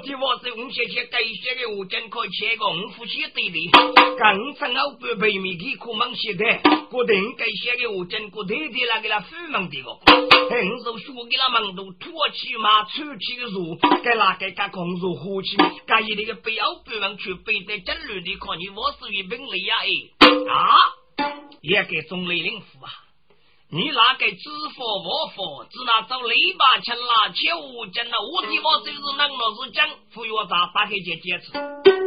的我是五谢谢该些的我真可切个五夫妻对的，刚正好不被米给苦忙些的，固定该些的我真固定的那个那富忙的个，很少说给那忙都土起嘛，出起个路，该那个该工作火气，该一那个不要不忙去背在真路的，看你我是一本领呀哎。啊，也给中雷领夫啊。你那个知佛我佛，只拿走篱笆钱啦，切无真了。我地方就是能老是讲，服药咋打开就解释。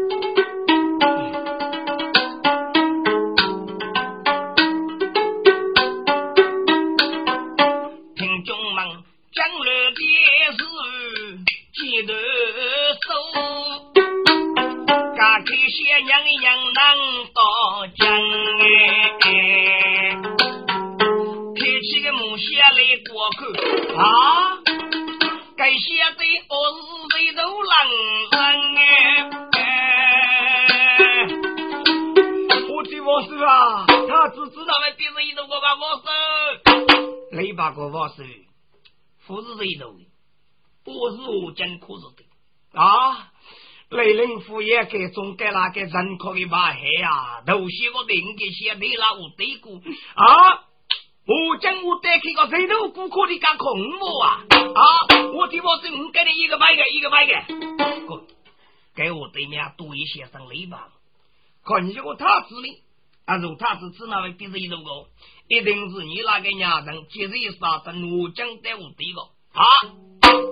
把个王师，不是谁头的，我是我真可是的啊！雷灵府也给总给那个人可以把黑啊，都写个名给写的那我对过啊！我讲我带开个谁头顾客的干空我啊啊！我听我是五给你一个买个一个买个，给我对面多一些上雷吧。看你这个他子呢，啊，如他子指哪位比谁多个？一定是你那个伢人接着杀生，我讲带我对个啊！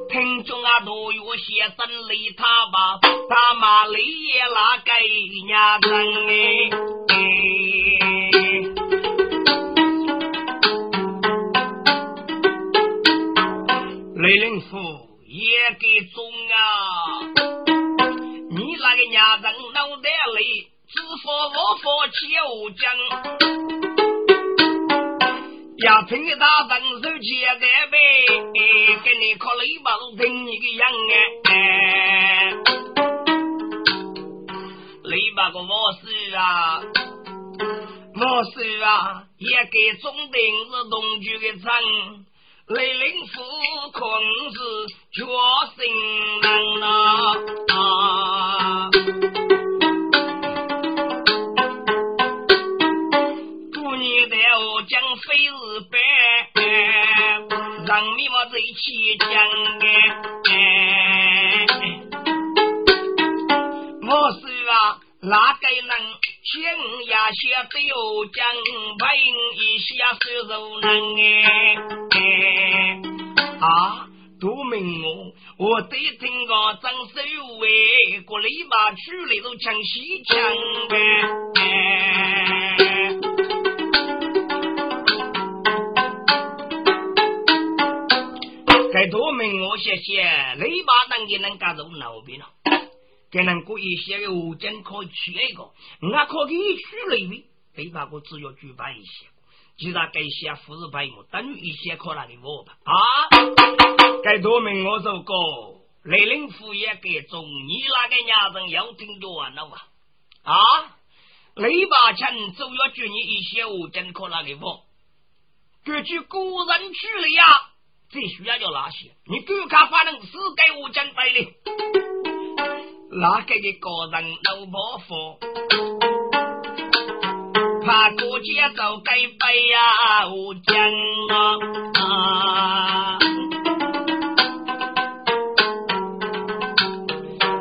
听众啊，都有些生雷他吧，他妈雷也那个伢人哎。雷灵府也给中啊！你那个伢人脑袋里只说我佛九讲，要听你打分手接的呗，给你靠雷把路听你个样哎！雷把个我事啊，我事啊，也给中等是同居的城。雷林府可是绝只有江，白云一下水如难哎啊！都明我，我得听个张守卫，过来把去那种抢西抢哎。该多明我谢谢，雷把当给能干着老兵了。给人过一些个物件可以取一个，我可以取那边，对吧？我只要举办一些，其他该些富士牌我等于一些可能的我吧啊！该多名我说过，雷灵府也给中，你那个伢人要听完了吧？啊！雷把钱主要举你一些物件可能的我，根据个人取了呀，最需要就那些，你给看反正是给物件带的。哪个的个人老婆婆，怕过节就该背呀无讲啊！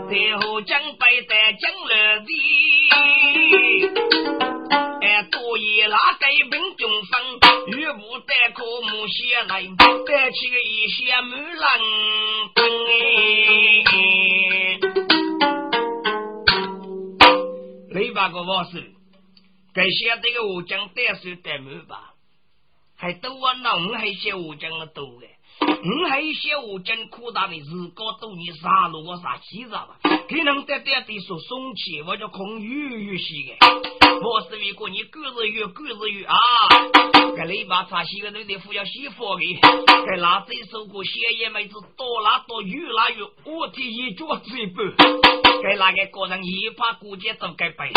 最后将背在将了的，哎，多一那个兵中分，遇不得可木些来，带起个一些木兰哎。雷把个王师，该写这个武将带水带满吧？还都我那我还写武将的多嘞，我还写武将扩大的日高多你杀戮我杀气着吧？可能得点的说送气，我就空鱼鱼些的。我是为过你狗日鱼狗日鱼啊！该雷把茶洗个都得服要洗佛的，该拿这首歌写也妹子多拉多越拉越，我提一脚嘴巴。该哪个个人一把过节都该背，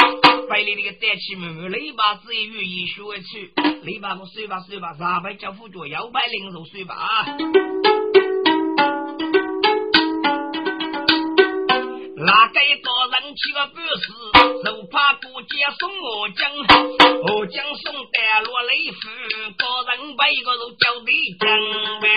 背里那个胆气满满，雷把子一语一说去，雷把我睡吧睡吧，三百交辅助，幺百零入睡吧啊！起个本事，就怕过节送我将，我将送带落雷府，个人把一个都叫的将呗。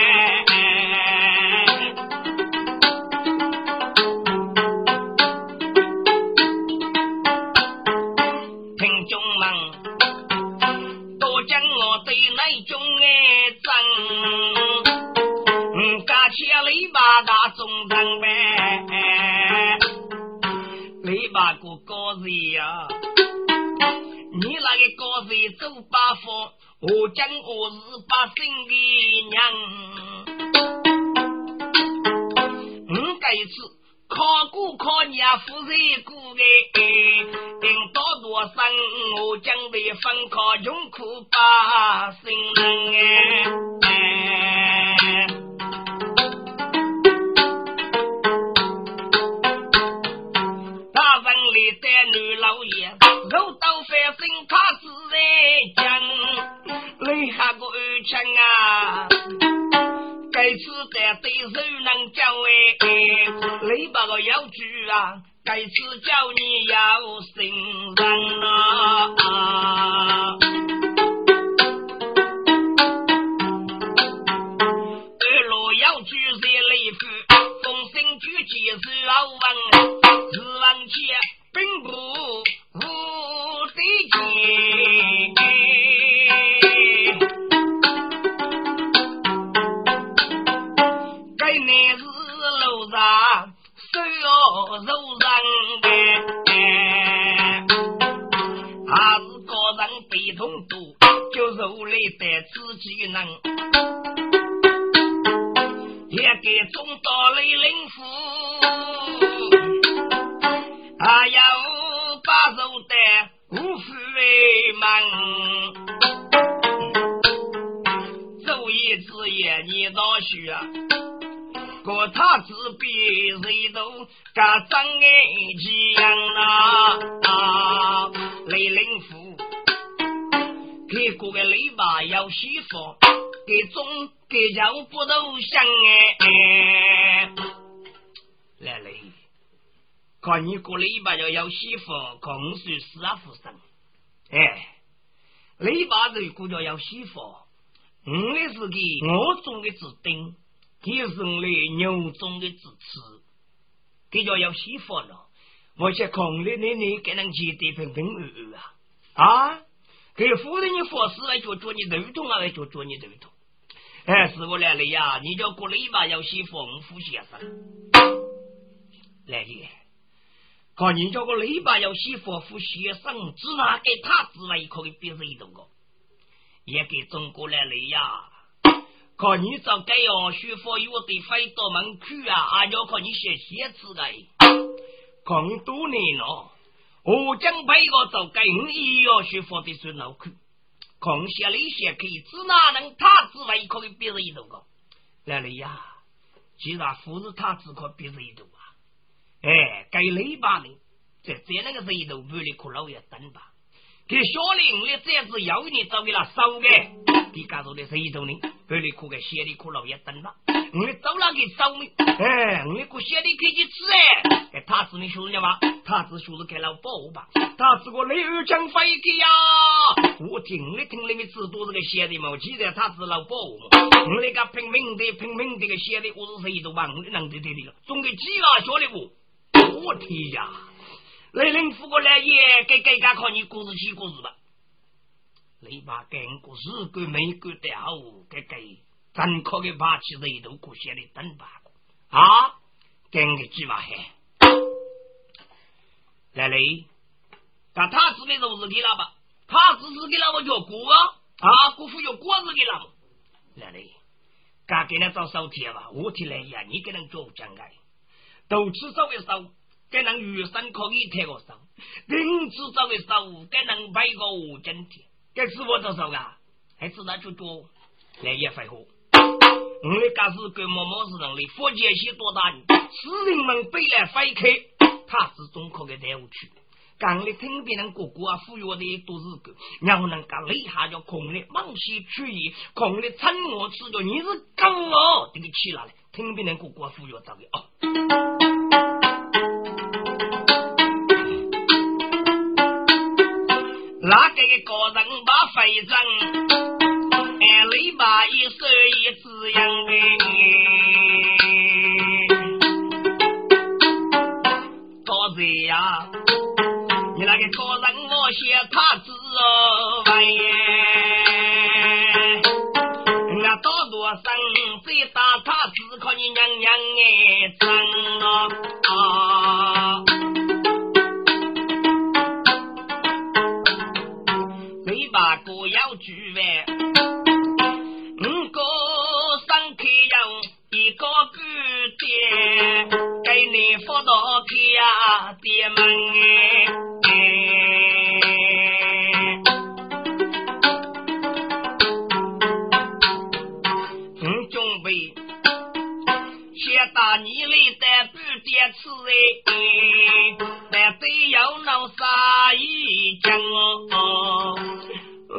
呀，你那个高人走八方，我讲我是八姓的娘。我这次考过考娘夫人过哎，等到多生我将被分考穷苦百姓人哎。爷，肉刀翻身，他自在讲，雷下个二枪啊！该次的对手能叫哎，雷把个要举啊！该次叫你要心人啊！二路要举在雷府，风声举起是老王，是王前。并不人悲痛多，就肉来得自己能，也给中到雷灵府。还要把手的无福为门，昼夜之夜你倒许啊，可他只比谁都更张眼睛啊！雷灵福，给过个雷吧要媳妇，给中给家不都香哎？来雷。看你过了一把要要媳妇，空是死啊夫生。哎，你把这个叫要媳妇，我的是给我种的子丁，给是我的牛种的子吃，给叫要媳妇了。我且空了你你给人结得平平安安啊！啊，给夫人你佛事来做做你头痛啊，来做你头痛。哎，师傅来了呀，你叫过了一把要写丰富先生来的。看人家个篱笆要写丰富先生，只拿给他之外，可以别人一个，也给中国来了呀。看你找该要媳妇有得飞到门口啊，还要看你写写字的。看多年了，我将白个找该我也要学佛的孙老去，看写了一些可以，只哪能他之外，可以别人一个来了呀。既然不是他只可别人一个。哎，该雷把呢，在在那个石头屋里可老爷等吧。给小林的这次要你找给他收的，你家住的是一头呢，屋里可给谢里可老爷等了。我走了给收呢，哎，我个谢里可以去吃哎。哎，他是你兄弟吗？他是说是给老保吧？他是个雷二将飞给呀。我听你听你们知道这个谢的嘛？记得他是老保嘛？我那个拼命的拼命的个谢的，我是谁都帮你能得得的，总给几个小的不？我天呀！雷人扶过来也给给家考你故事起故事吧。你把干过事跟没个的好，给给真可给把起一头过写的等吧。啊，干个鸡巴嗨。来雷，那他指的都是给了吧？他只是给了我叫过啊，啊，姑父叫过是给了。来雷，刚给他找手贴吧，我提来呀，你给人做讲解，都吃稍微少。该能余生可以贴个手，林子找个手，该能摆个五针该是我多少啊？还是那就多来也废话。我的家是跟某某是人的，福建些多大？市人们背来飞开，他是中科的队伍去。刚来听别人哥哥啊，忽悠的都是个，然后能干了一下叫空的忙西去意，空的趁我吃着你是刚哦，这个起来了，听别人哥哥忽悠到的哦。哪个个人，哎，雷把一手一字样哎，多子呀，你那个高人我写他字哦，哎那多多生最大他只靠你娘娘哎，真啊。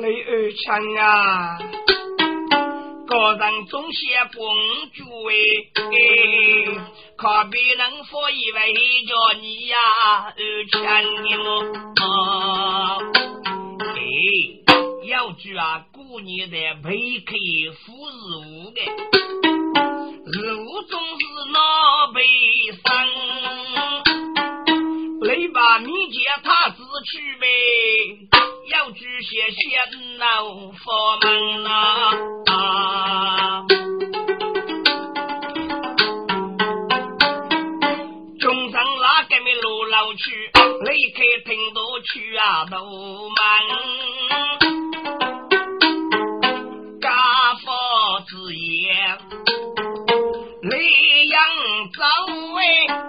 哦。雷二强啊，个人总写公主哎，可别人说以为叫你呀二强哟。哎，要句啊，过年的陪客富日务的，日务总是闹悲伤，雷把米接他自去呗。要举些仙老佛门啊，中上哪个没路老去，离开听都去啊都忙，家父之言，雷阳走哎。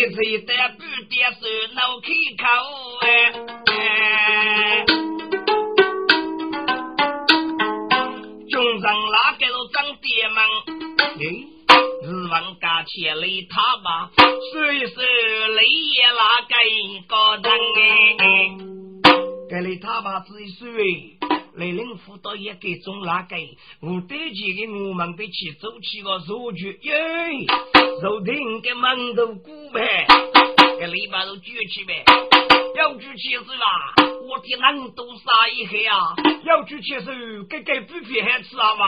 一岁的不点手脑开口哎，中上哪个都长爹们哎。王家千里他吧，虽是雷也拉个高人哎，这里他吧只是雷人辅导也给中拉个，我对起的我们得去走起个数据耶，手听个门头鼓呗，这里把都举起呗，要举起是吧？我的人都杀一黑啊，要举起是给给不皮还吃啊嘛？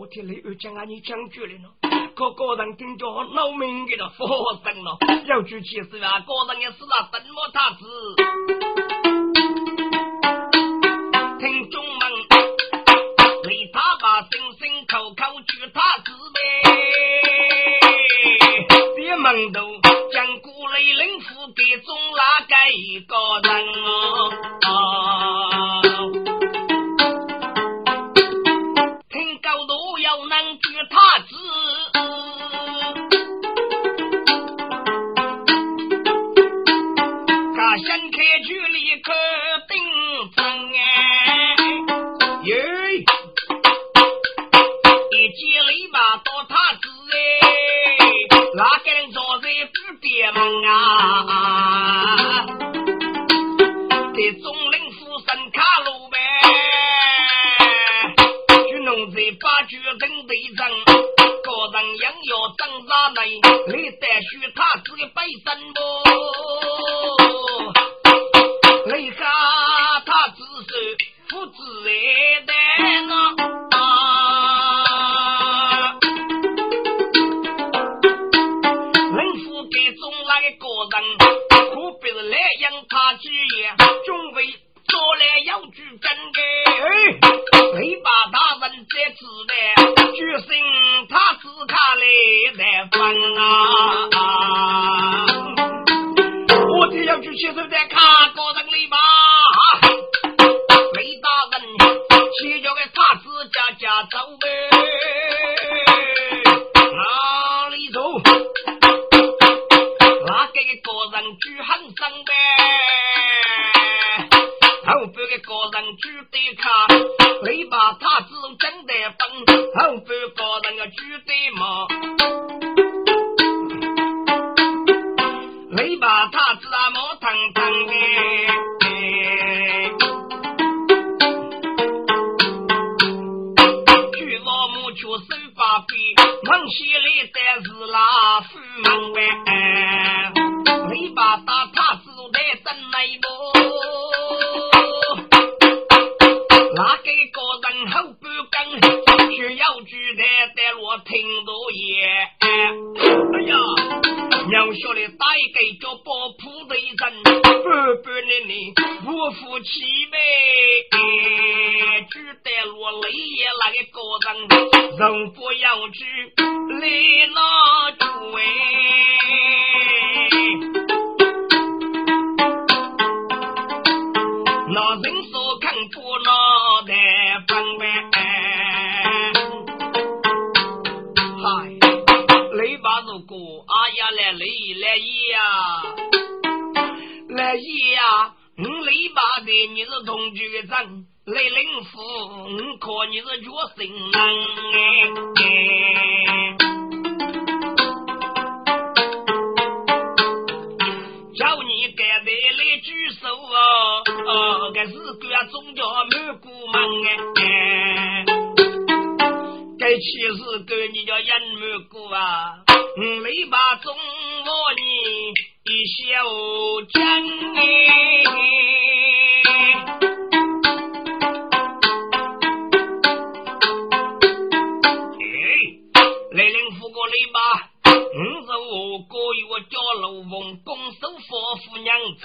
我听雷二讲啊，你讲句了呢。个个人听着闹命的了，发生了，要举起是啊，个人也是啊，什么他子？啊！一个人举对卡，你把他子真的崩，后边个人举对嘛，哪个个人后半更，需要住在在我听到也？哎呀，娘晓得大概叫保普的人，半半的不服气呗？住在我雷也那个个人，人不要去来那住那人所看不脑袋崩呗。嗨，雷把如果阿呀来雷来爷呀，来爷呀，你雷把的你是同居的人，雷灵夫，你可你是决心哎。哦，哦，该是个宗教满古门哎，该其实个你叫人满古啊，嗯，雷把中我你一小将哎，雷灵富过雷把。五十五个月叫楼凤，拱手佛夫娘称，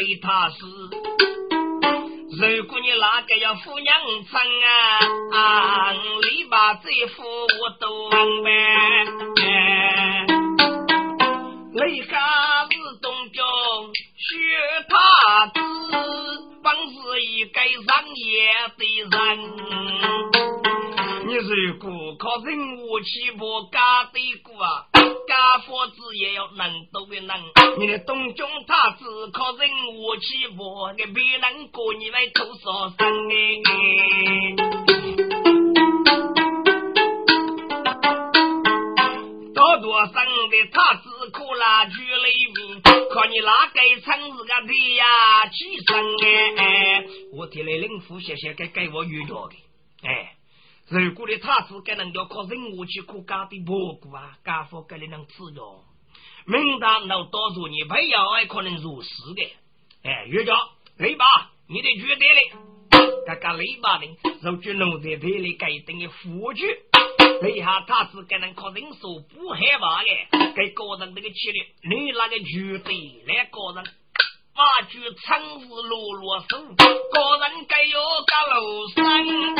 雷他是。如果你哪个要夫娘称啊，你把这副我都明白。雷家是东江学他子，本是一个商业的人。你如果靠人武器不家的过啊，家佛子也要能多的能。你的东中他只靠人武器不，你别人过你来多少生哎。多多生的他只可拉举雷鸣，看你哪个城市个地呀起身哎。我替来领夫谢谢给给我遇到的哎。如果的他子该能叫靠人武去苦家的蘑菇啊，家父该能吃着。明当老多少年不要还可能入死的。哎，岳家雷把，你得绝对的。这个雷把呢，如果农在这里该等的富居，雷下他子该能靠人手不害怕的，给个人那个气力，你那个绝对来个人。八句长日落落手，个人该有个楼山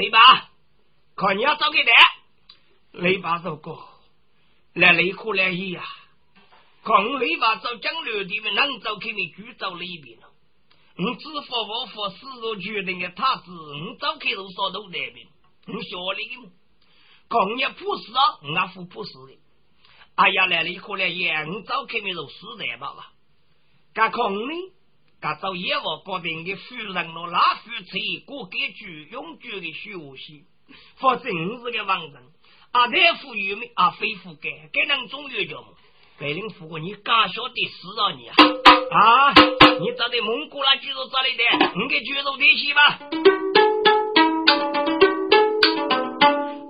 雷爸，看你要找个的，雷爸说过，来雷库来一呀，看雷爸找江流地们能找开你就找雷边了。你知否我佛死若决定的他子，你找开都少都那边，你晓得吗？工业不是啊，俺夫不是的。哎呀，来了以后呢，也你早开明就死在吧了。干空呢，干找业务决定的夫人咯，那夫妻过给居永居的休息，否则你是个亡人。啊，大夫有没啊？非夫该该能中药叫么？白领夫过你刚晓得死啊你啊！啊，你找的蒙古那居住这里的，你给居住联系吧。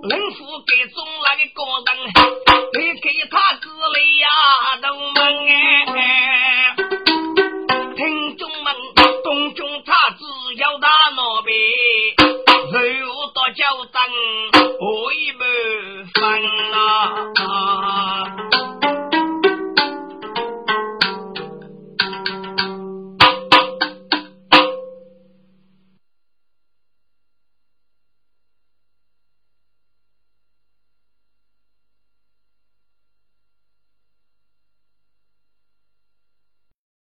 人夫给中那个高人，你给他子里呀都问哎，